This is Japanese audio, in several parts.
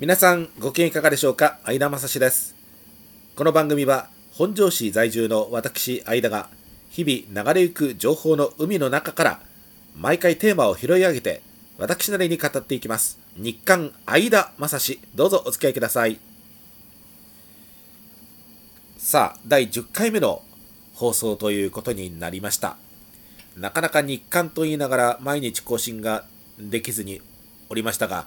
皆さんご機嫌いかがでしょうか？相田正史です。この番組は本庄市在住の私相田が日々流れゆく情報の海の中から毎回テーマを拾い上げて私なりに語っていきます。日刊相田正史どうぞお付き合いください。さあ第10回目の放送ということになりました。なかなか日刊と言いながら毎日更新ができずにおりましたが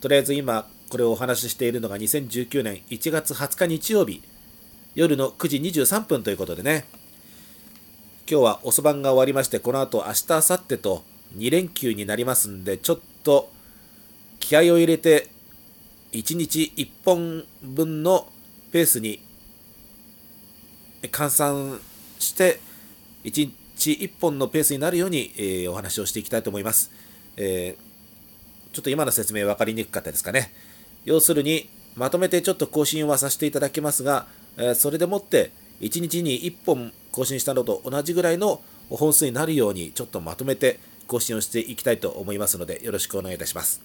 とりあえず今これをお話ししているのが2019年1月20日日曜日夜の9時23分ということでね今日は遅番が終わりましてこの後明日明後日と2連休になりますんでちょっと気合を入れて1日1本分のペースに換算して1日1本のペースになるように、えー、お話をしていきたいと思います。えーちょっと今の説明分かりにくかったですかね。要するに、まとめてちょっと更新はさせていただきますが、えそれでもって1日に1本更新したのと同じぐらいの本数になるように、ちょっとまとめて更新をしていきたいと思いますので、よろしくお願いいたします。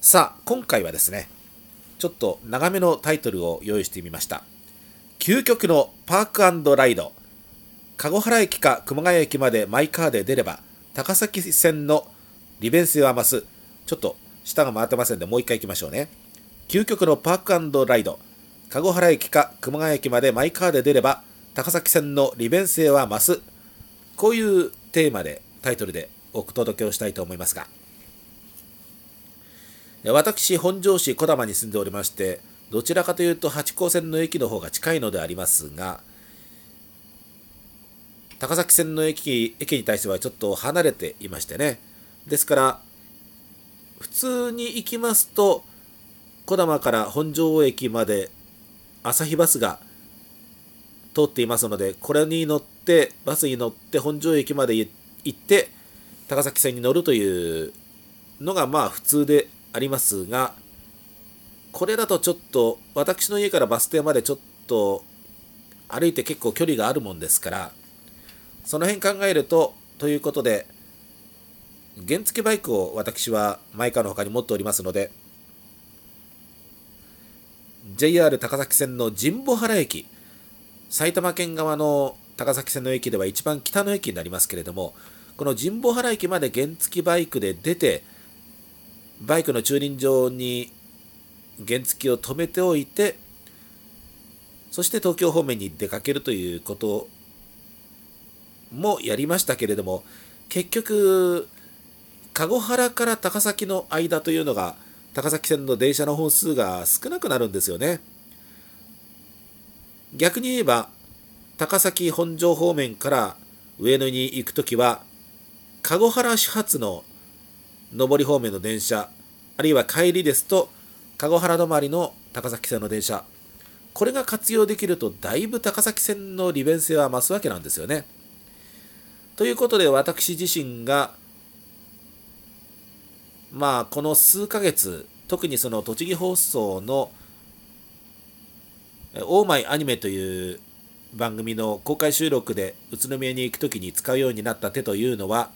さあ、今回はですね、ちょっと長めのタイトルを用意してみました。究極のパークライド。籠原駅か熊谷駅までマイカーで出れば、高崎線の利便性は増す。ちょっと下が回ってませんで、もう一回行きましょうね。究極のパークライド。籠原駅か熊谷駅までマイカーで出れば、高崎線の利便性は増す。こういうテーマで、タイトルでお届けをしたいと思いますが。私、本庄市小玉に住んでおりまして、どちらかというと八高線の駅の方が近いのでありますが、高崎線の駅駅に対してはちょっと離れていましてね。ですから普通に行きますと児玉から本庄駅まで朝日バスが通っていますのでこれに乗ってバスに乗って本庄駅まで行って高崎線に乗るというのがまあ普通でありますがこれだとちょっと私の家からバス停までちょっと歩いて結構距離があるもんですからその辺考えると、ということで、原付バイクを私はマイカーの他に持っておりますので、JR 高崎線の神保原駅、埼玉県側の高崎線の駅では一番北の駅になりますけれども、この神保原駅まで原付バイクで出て、バイクの駐輪場に原付を止めておいて、そして東京方面に出かけるということもやりましたけれども結局籠原から高崎の間というのが高崎線の電車の本数が少なくなるんですよね逆に言えば高崎本庄方面から上野に行く時は籠原始発の上り方面の電車あるいは帰りですと籠原止まりの高崎線の電車これが活用できるとだいぶ高崎線の利便性は増すわけなんですよね。ということで私自身がまあこの数ヶ月特にその栃木放送の「オーマイアニメ」という番組の公開収録で宇都宮に行く時に使うようになった手というのは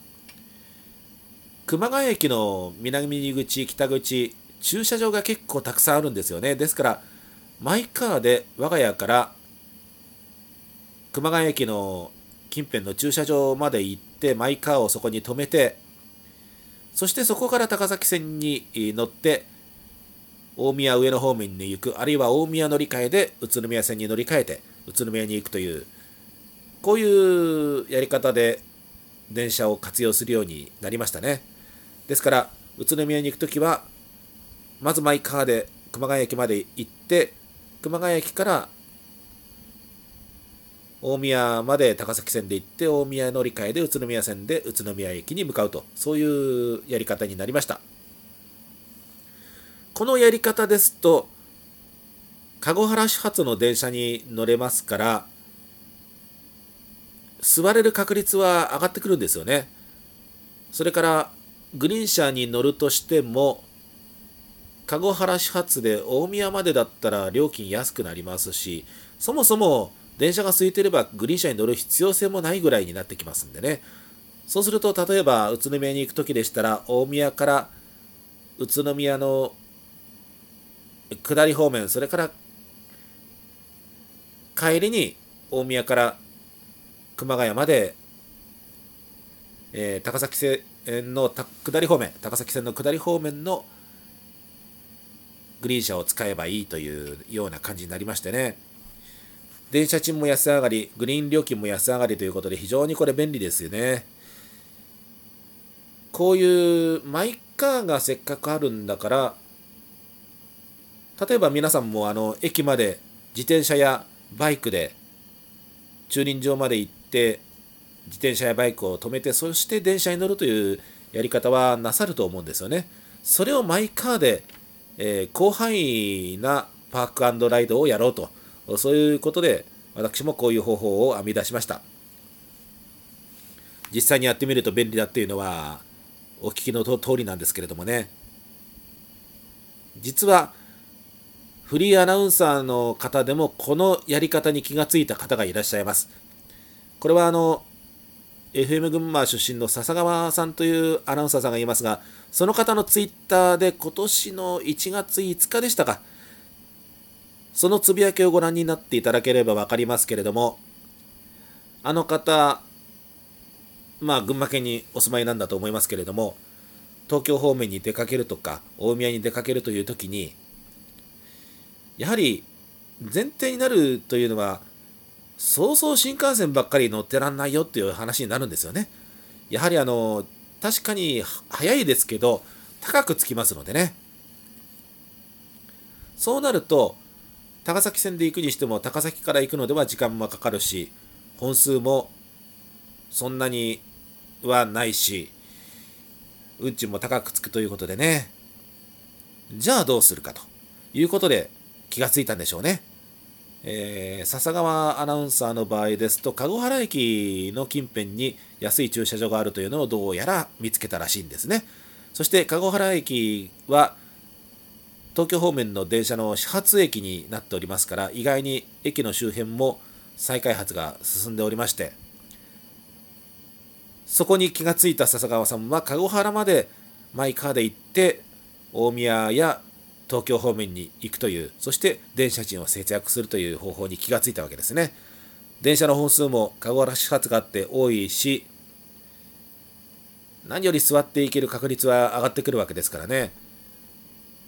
熊谷駅の南口北口駐車場が結構たくさんあるんですよね。ですからマイカーで我が家から熊谷駅の近辺の駐車場まで行ってマイカーをそこに止めてそしてそこから高崎線に乗って大宮上野方面に行くあるいは大宮乗り換えで宇都宮線に乗り換えて宇都宮に行くというこういうやり方で電車を活用するようになりましたね。ですから宇都宮に行く時はまずマイカーで熊谷駅まで行って熊谷駅から大宮まで高崎線で行って大宮乗り換えで宇都宮線で宇都宮駅に向かうとそういうやり方になりました。このやり方ですと籠原始発の電車に乗れますから座れる確率は上がってくるんですよね。それからグリーン車に乗るとしても籠原始発で大宮までだったら料金安くなりますしそもそも電車が空いてればグリーン車に乗る必要性もないぐらいになってきますんでね。そうすると、例えば宇都宮に行く時でしたら、大宮から宇都宮の下り方面それから帰りに大宮から熊谷まで、えー、高崎線の下り方面高崎線の下り方面のグリーン車を使えばいいというような感じになりましてね電車賃も安上がりグリーン料金も安上がりということで非常にこれ便利ですよねこういうマイカーがせっかくあるんだから例えば皆さんもあの駅まで自転車やバイクで駐輪場まで行って自転車やバイクを止めてそして電車に乗るというやり方はなさると思うんですよね。それをマイカーで、えー、広範囲なパークライドをやろうとそういうことで私もこういう方法を編み出しました。実際にやってみると便利だっていうのはお聞きの通りなんですけれどもね実はフリーアナウンサーの方でもこのやり方に気がついた方がいらっしゃいます。これはあの FM 群馬出身の笹川さんというアナウンサーさんがいますが、その方のツイッターで今年の1月5日でしたか、そのつぶやきをご覧になっていただければ分かりますけれども、あの方、まあ群馬県にお住まいなんだと思いますけれども、東京方面に出かけるとか、大宮に出かけるという時に、やはり前提になるというのは、そうそう新幹線ばっかり乗ってらんないよっていう話になるんですよね。やはりあの、確かに早いですけど、高くつきますのでね。そうなると、高崎線で行くにしても、高崎から行くのでは時間もかかるし、本数もそんなにはないし、運賃も高くつくということでね。じゃあどうするかということで、気がついたんでしょうね。えー、笹川アナウンサーの場合ですと、籠原駅の近辺に安い駐車場があるというのをどうやら見つけたらしいんですね。そして籠原駅は東京方面の電車の始発駅になっておりますから、意外に駅の周辺も再開発が進んでおりまして、そこに気がついた笹川さんは籠原までマイカーで行って大宮や東京方面に行くという、そして電車賃を節約するという方法に気がついたわけですね。電車の本数も籠原始発があって多いし、何より座っていける確率は上がってくるわけですからね。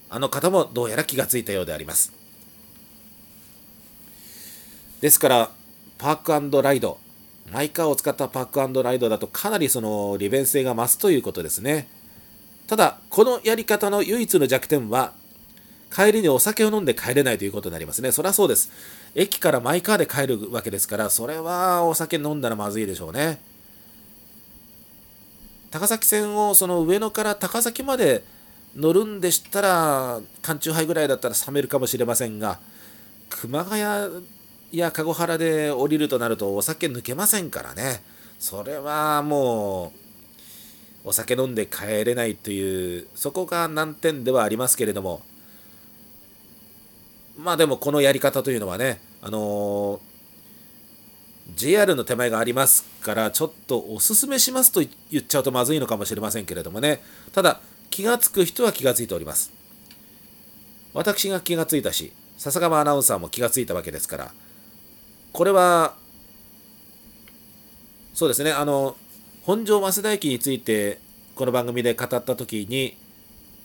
あの方もどうやら気がついたようであります。ですから、パークライド、マイカーを使ったパークライドだとかなりその利便性が増すということですね。ただ、このやり方の唯一の弱点は、帰りにお酒を飲んで帰れないということになりますね。そりゃそうです。駅からマイカーで帰るわけですから、それはお酒飲んだらまずいでしょうね。高崎線をその上野から高崎まで乗るんでしたら、缶チューハイぐらいだったら冷めるかもしれませんが、熊谷や籠原で降りるとなるとお酒抜けませんからね。それはもう、お酒飲んで帰れないという、そこが難点ではありますけれども、まあでもこのやり方というのはね、あのー、JR の手前がありますから、ちょっとおすすめしますと言っちゃうとまずいのかもしれませんけれどもね、ただ、気がつく人は気がついております。私が気がついたし、笹川アナウンサーも気がついたわけですから、これは、そうですね、あの、本庄増田駅について、この番組で語ったときに、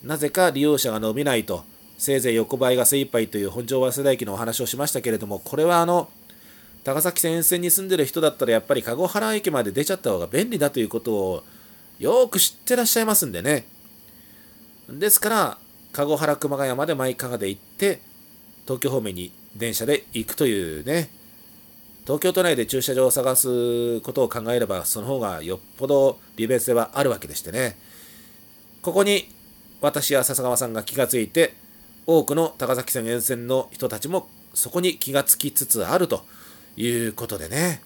なぜか利用者が伸びないとせいぜい横ばいが精一杯という本庄早稲田駅のお話をしましたけれども、これはあの、高崎線沿線に住んでる人だったらやっぱり籠原駅まで出ちゃった方が便利だということをよく知ってらっしゃいますんでね。ですから、籠原熊谷までマイカーで行って、東京方面に電車で行くというね、東京都内で駐車場を探すことを考えれば、その方がよっぽど利便性はあるわけでしてね。ここに私や笹川さんが気がついて、多くの高崎線沿線の人たちもそこに気がつきつつあるということでね。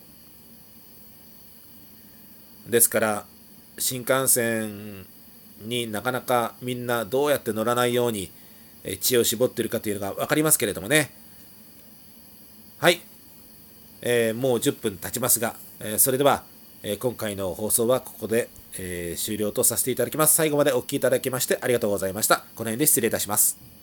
ですから新幹線になかなかみんなどうやって乗らないように知恵を絞っているかというのが分かりますけれどもね。はい、えー、もう10分経ちますが、えー、それでは、えー、今回の放送はここで、え終了とさせていただきます。最後までお聴きいただきましてありがとうございました。この辺で失礼いたします。